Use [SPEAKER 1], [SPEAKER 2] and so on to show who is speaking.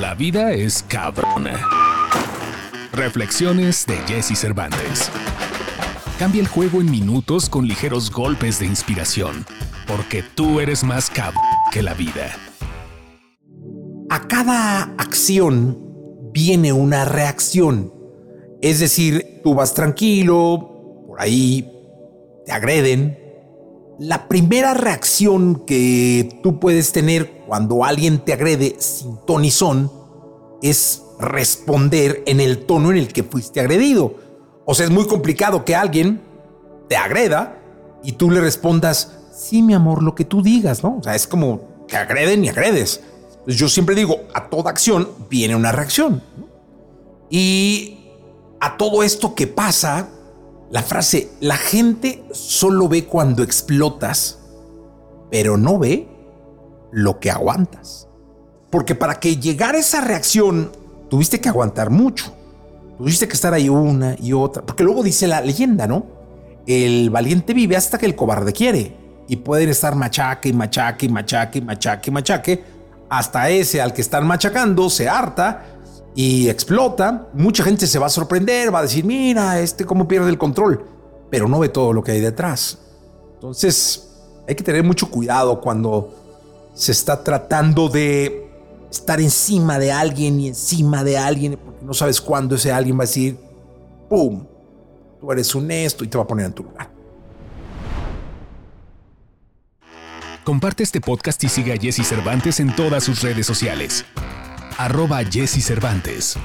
[SPEAKER 1] La vida es cabrona. Reflexiones de Jesse Cervantes. Cambia el juego en minutos con ligeros golpes de inspiración, porque tú eres más cabrón que la vida.
[SPEAKER 2] A cada acción viene una reacción. Es decir, tú vas tranquilo, por ahí te agreden. La primera reacción que tú puedes tener cuando alguien te agrede sin ton y son es responder en el tono en el que fuiste agredido. O sea, es muy complicado que alguien te agreda y tú le respondas, sí, mi amor, lo que tú digas, ¿no? O sea, es como que agreden y agredes. yo siempre digo, a toda acción viene una reacción. Y a todo esto que pasa, la frase, la gente solo ve cuando explotas, pero no ve lo que aguantas. Porque para que llegara esa reacción, tuviste que aguantar mucho. Tuviste que estar ahí una y otra. Porque luego dice la leyenda, ¿no? El valiente vive hasta que el cobarde quiere. Y pueden estar machaque y machaque y machaque machaque machaque. Hasta ese al que están machacando se harta y explota. Mucha gente se va a sorprender, va a decir, mira, este cómo pierde el control. Pero no ve todo lo que hay detrás. Entonces, hay que tener mucho cuidado cuando se está tratando de estar encima de alguien y encima de alguien, porque no sabes cuándo ese alguien va a decir, ¡pum! Tú eres honesto y te va a poner en tu lugar.
[SPEAKER 1] Comparte este podcast y sigue a Jesse Cervantes en todas sus redes sociales. Arroba Jesse Cervantes.